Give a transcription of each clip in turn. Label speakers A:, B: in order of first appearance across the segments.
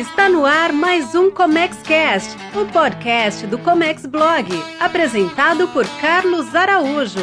A: Está no ar mais um Comex Cast, o podcast do Comex Blog, apresentado por Carlos Araújo.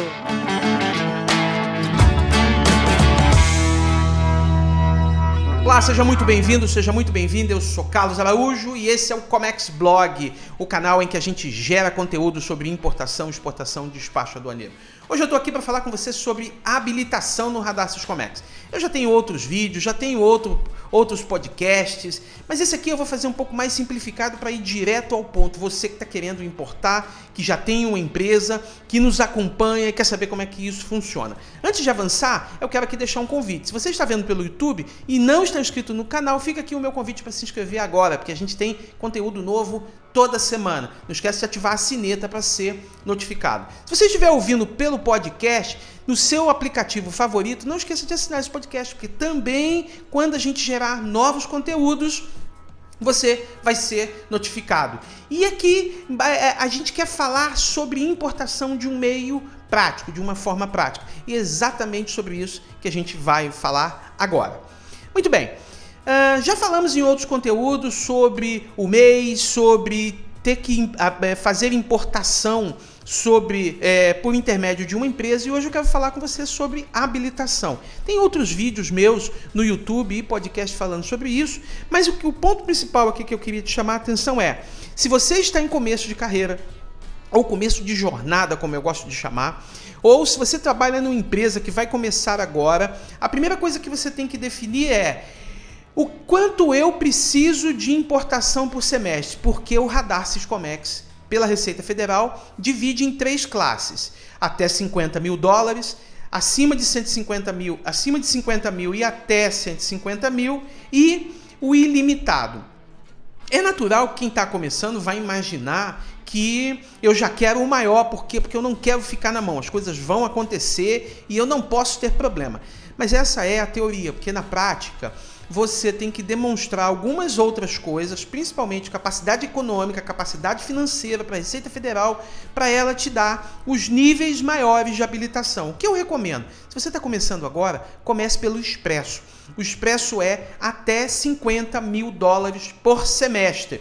B: Olá, seja muito bem-vindo, seja muito bem-vinda. Eu sou Carlos Araújo e esse é o Comex Blog, o canal em que a gente gera conteúdo sobre importação, exportação e despacho aduaneiro. Hoje eu estou aqui para falar com você sobre habilitação no Radar Syscomex. Eu já tenho outros vídeos, já tenho outro, outros podcasts, mas esse aqui eu vou fazer um pouco mais simplificado para ir direto ao ponto. Você que está querendo importar, que já tem uma empresa, que nos acompanha e quer saber como é que isso funciona. Antes de avançar, eu quero aqui deixar um convite. Se você está vendo pelo YouTube e não está inscrito no canal, fica aqui o meu convite para se inscrever agora, porque a gente tem conteúdo novo toda semana. Não esquece de ativar a sineta para ser notificado. Se você estiver ouvindo pelo podcast, no seu aplicativo favorito, não esqueça de assinar esse podcast, porque também quando a gente gerar novos conteúdos, você vai ser notificado. E aqui é, a gente quer falar sobre importação de um meio prático, de uma forma prática. E é exatamente sobre isso que a gente vai falar agora. Muito bem. Uh, já falamos em outros conteúdos sobre o MEI, sobre ter que uh, fazer importação sobre é, por intermédio de uma empresa e hoje eu quero falar com você sobre habilitação. Tem outros vídeos meus no YouTube e podcast falando sobre isso, mas o, o ponto principal aqui que eu queria te chamar a atenção é: se você está em começo de carreira ou começo de jornada, como eu gosto de chamar, ou se você trabalha numa empresa que vai começar agora, a primeira coisa que você tem que definir é o quanto eu preciso de importação por semestre, porque o radar Siscomex, pela Receita Federal, divide em três classes: até 50 mil dólares, acima de 150 mil, acima de 50 mil e até 150 mil, e o ilimitado. É natural que quem está começando vai imaginar que eu já quero o maior, por quê? Porque eu não quero ficar na mão, as coisas vão acontecer e eu não posso ter problema. Mas essa é a teoria, porque na prática você tem que demonstrar algumas outras coisas, principalmente capacidade econômica, capacidade financeira para a Receita Federal, para ela te dar os níveis maiores de habilitação. O que eu recomendo? Se você está começando agora, comece pelo Expresso. O Expresso é até 50 mil dólares por semestre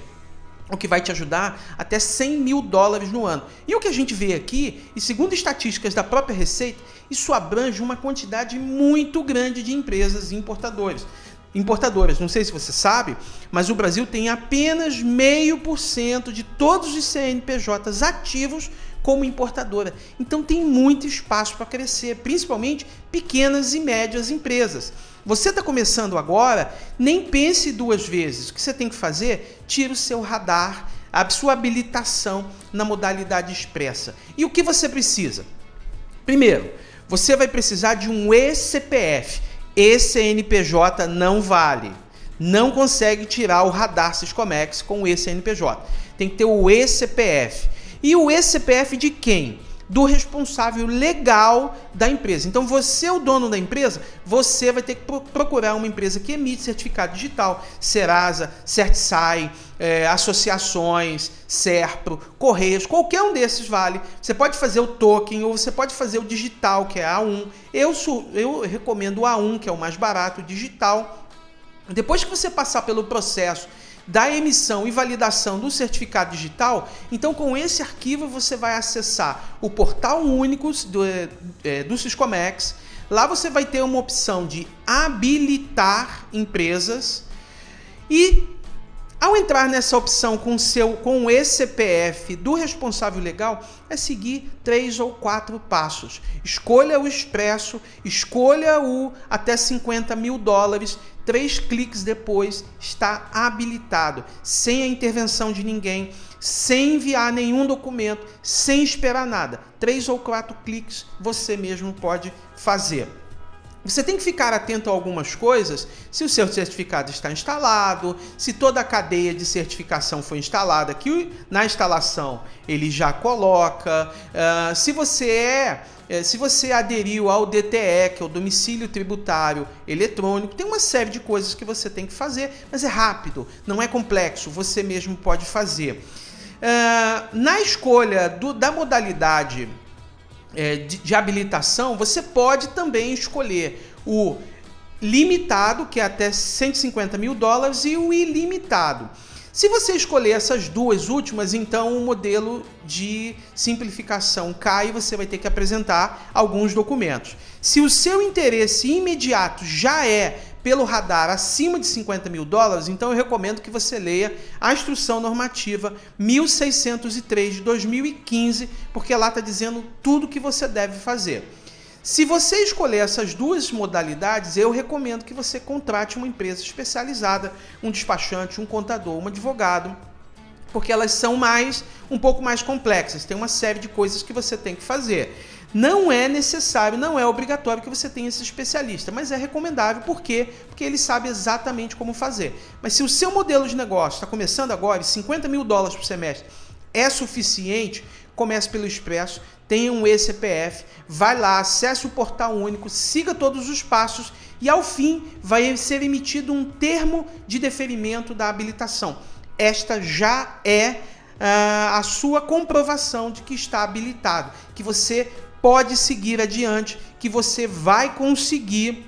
B: o que vai te ajudar até 100 mil dólares no ano. E o que a gente vê aqui, e segundo estatísticas da própria Receita, isso abrange uma quantidade muito grande de empresas e importadores importadoras. Não sei se você sabe, mas o Brasil tem apenas meio por cento de todos os CNPJs ativos como importadora. Então tem muito espaço para crescer, principalmente pequenas e médias empresas. Você está começando agora, nem pense duas vezes. O que você tem que fazer? Tira o seu radar, a sua habilitação na modalidade expressa. E o que você precisa? Primeiro, você vai precisar de um eCPF esse NPJ não vale. Não consegue tirar o radar Siscomex com esse NPJ. Tem que ter o eCPF. E o eCPF de quem? Do responsável legal da empresa. Então, você é o dono da empresa, você vai ter que procurar uma empresa que emite certificado digital, Serasa, CertSai, é, associações, Serpro, Correios, qualquer um desses vale. Você pode fazer o token ou você pode fazer o digital, que é A1. Eu, eu recomendo o A1, que é o mais barato, o digital. Depois que você passar pelo processo da emissão e validação do certificado digital, então com esse arquivo você vai acessar o portal único do, é, do Syscomex. Lá você vai ter uma opção de habilitar empresas e ao entrar nessa opção com seu com o ECPF do responsável legal, é seguir três ou quatro passos. Escolha o expresso, escolha o até 50 mil dólares. Três cliques depois está habilitado, sem a intervenção de ninguém, sem enviar nenhum documento, sem esperar nada. Três ou quatro cliques você mesmo pode fazer. Você tem que ficar atento a algumas coisas, se o seu certificado está instalado, se toda a cadeia de certificação foi instalada, que na instalação ele já coloca, uh, se você é, se você aderiu ao DTE, que é o domicílio tributário eletrônico, tem uma série de coisas que você tem que fazer, mas é rápido, não é complexo, você mesmo pode fazer. Na escolha do, da modalidade de, de habilitação, você pode também escolher o limitado, que é até 150 mil dólares, e o ilimitado. Se você escolher essas duas últimas, então o modelo de simplificação cai e você vai ter que apresentar alguns documentos. Se o seu interesse imediato já é pelo radar acima de 50 mil dólares, então eu recomendo que você leia a instrução normativa 1603 de 2015, porque lá está dizendo tudo o que você deve fazer. Se você escolher essas duas modalidades, eu recomendo que você contrate uma empresa especializada, um despachante, um contador, um advogado, porque elas são mais um pouco mais complexas. Tem uma série de coisas que você tem que fazer. Não é necessário, não é obrigatório que você tenha esse especialista, mas é recomendável, por quê? Porque ele sabe exatamente como fazer. Mas se o seu modelo de negócio está começando agora, 50 mil dólares por semestre é suficiente, comece pelo Expresso, tenha um eCPF, vai lá, acesse o portal único, siga todos os passos e ao fim vai ser emitido um termo de deferimento da habilitação. Esta já é uh, a sua comprovação de que está habilitado, que você pode seguir adiante, que você vai conseguir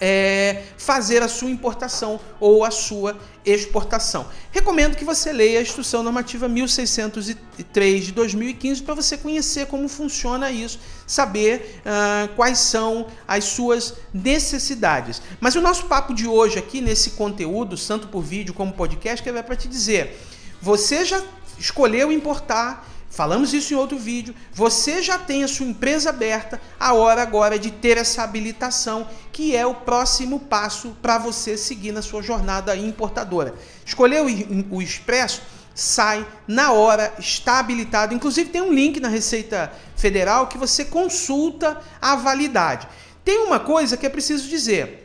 B: é, fazer a sua importação ou a sua exportação. Recomendo que você leia a Instrução Normativa 1603 de 2015 para você conhecer como funciona isso, saber uh, quais são as suas necessidades. Mas o nosso papo de hoje aqui, nesse conteúdo, tanto por vídeo como podcast, é para te dizer: você já escolheu importar Falamos isso em outro vídeo. Você já tem a sua empresa aberta, a hora agora é de ter essa habilitação, que é o próximo passo para você seguir na sua jornada importadora. Escolheu o Expresso? Sai na hora, está habilitado. Inclusive tem um link na Receita Federal que você consulta a validade. Tem uma coisa que é preciso dizer.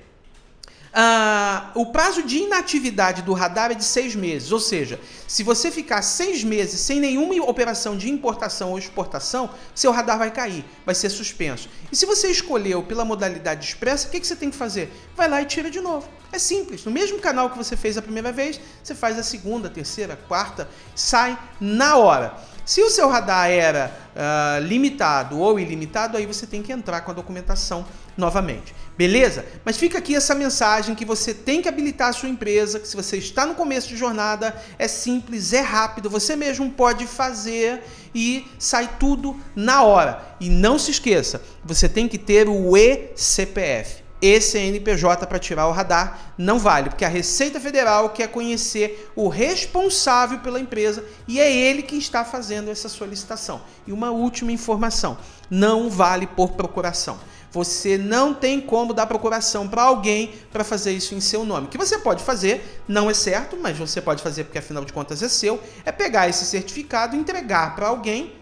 B: Uh, o prazo de inatividade do radar é de seis meses, ou seja, se você ficar seis meses sem nenhuma operação de importação ou exportação, seu radar vai cair, vai ser suspenso. E se você escolheu pela modalidade expressa, o que, que você tem que fazer? Vai lá e tira de novo. É simples. No mesmo canal que você fez a primeira vez, você faz a segunda, terceira, quarta, sai na hora. Se o seu radar era uh, limitado ou ilimitado, aí você tem que entrar com a documentação novamente. Beleza? Mas fica aqui essa mensagem que você tem que habilitar a sua empresa, que se você está no começo de jornada, é simples, é rápido, você mesmo pode fazer e sai tudo na hora. E não se esqueça, você tem que ter o eCPF esse CNPJ para tirar o radar não vale, porque a Receita Federal quer conhecer o responsável pela empresa e é ele que está fazendo essa solicitação. E uma última informação: não vale por procuração. Você não tem como dar procuração para alguém para fazer isso em seu nome. O que você pode fazer, não é certo, mas você pode fazer porque afinal de contas é seu, é pegar esse certificado, entregar para alguém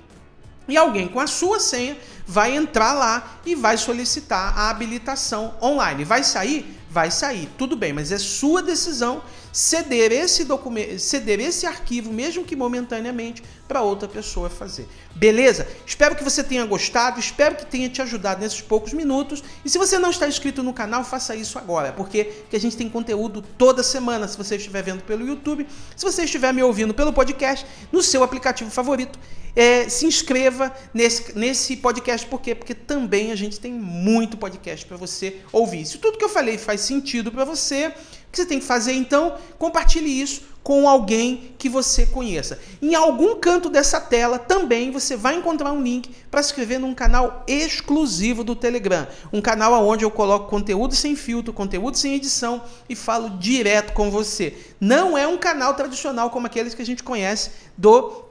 B: e alguém com a sua senha vai entrar lá e vai solicitar a habilitação online. Vai sair? Vai sair. Tudo bem, mas é sua decisão ceder esse documento, ceder esse arquivo, mesmo que momentaneamente, para outra pessoa fazer. Beleza? Espero que você tenha gostado, espero que tenha te ajudado nesses poucos minutos. E se você não está inscrito no canal, faça isso agora, porque a gente tem conteúdo toda semana. Se você estiver vendo pelo YouTube, se você estiver me ouvindo pelo podcast, no seu aplicativo favorito é, se inscreva nesse, nesse podcast. Por quê? Porque também a gente tem muito podcast para você ouvir. Se tudo que eu falei faz sentido para você, o que você tem que fazer então? Compartilhe isso com alguém que você conheça. Em algum canto dessa tela também você vai encontrar um link para se inscrever num canal exclusivo do Telegram, um canal onde eu coloco conteúdo sem filtro, conteúdo sem edição e falo direto com você. Não é um canal tradicional como aqueles que a gente conhece do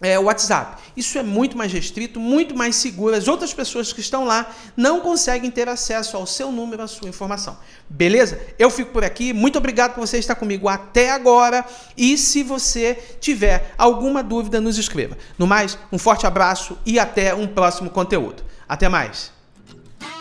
B: é, WhatsApp. Isso é muito mais restrito, muito mais seguro. As outras pessoas que estão lá não conseguem ter acesso ao seu número, à sua informação. Beleza? Eu fico por aqui. Muito obrigado por você estar comigo até agora. E se você tiver alguma dúvida, nos escreva. No mais, um forte abraço e até um próximo conteúdo. Até mais.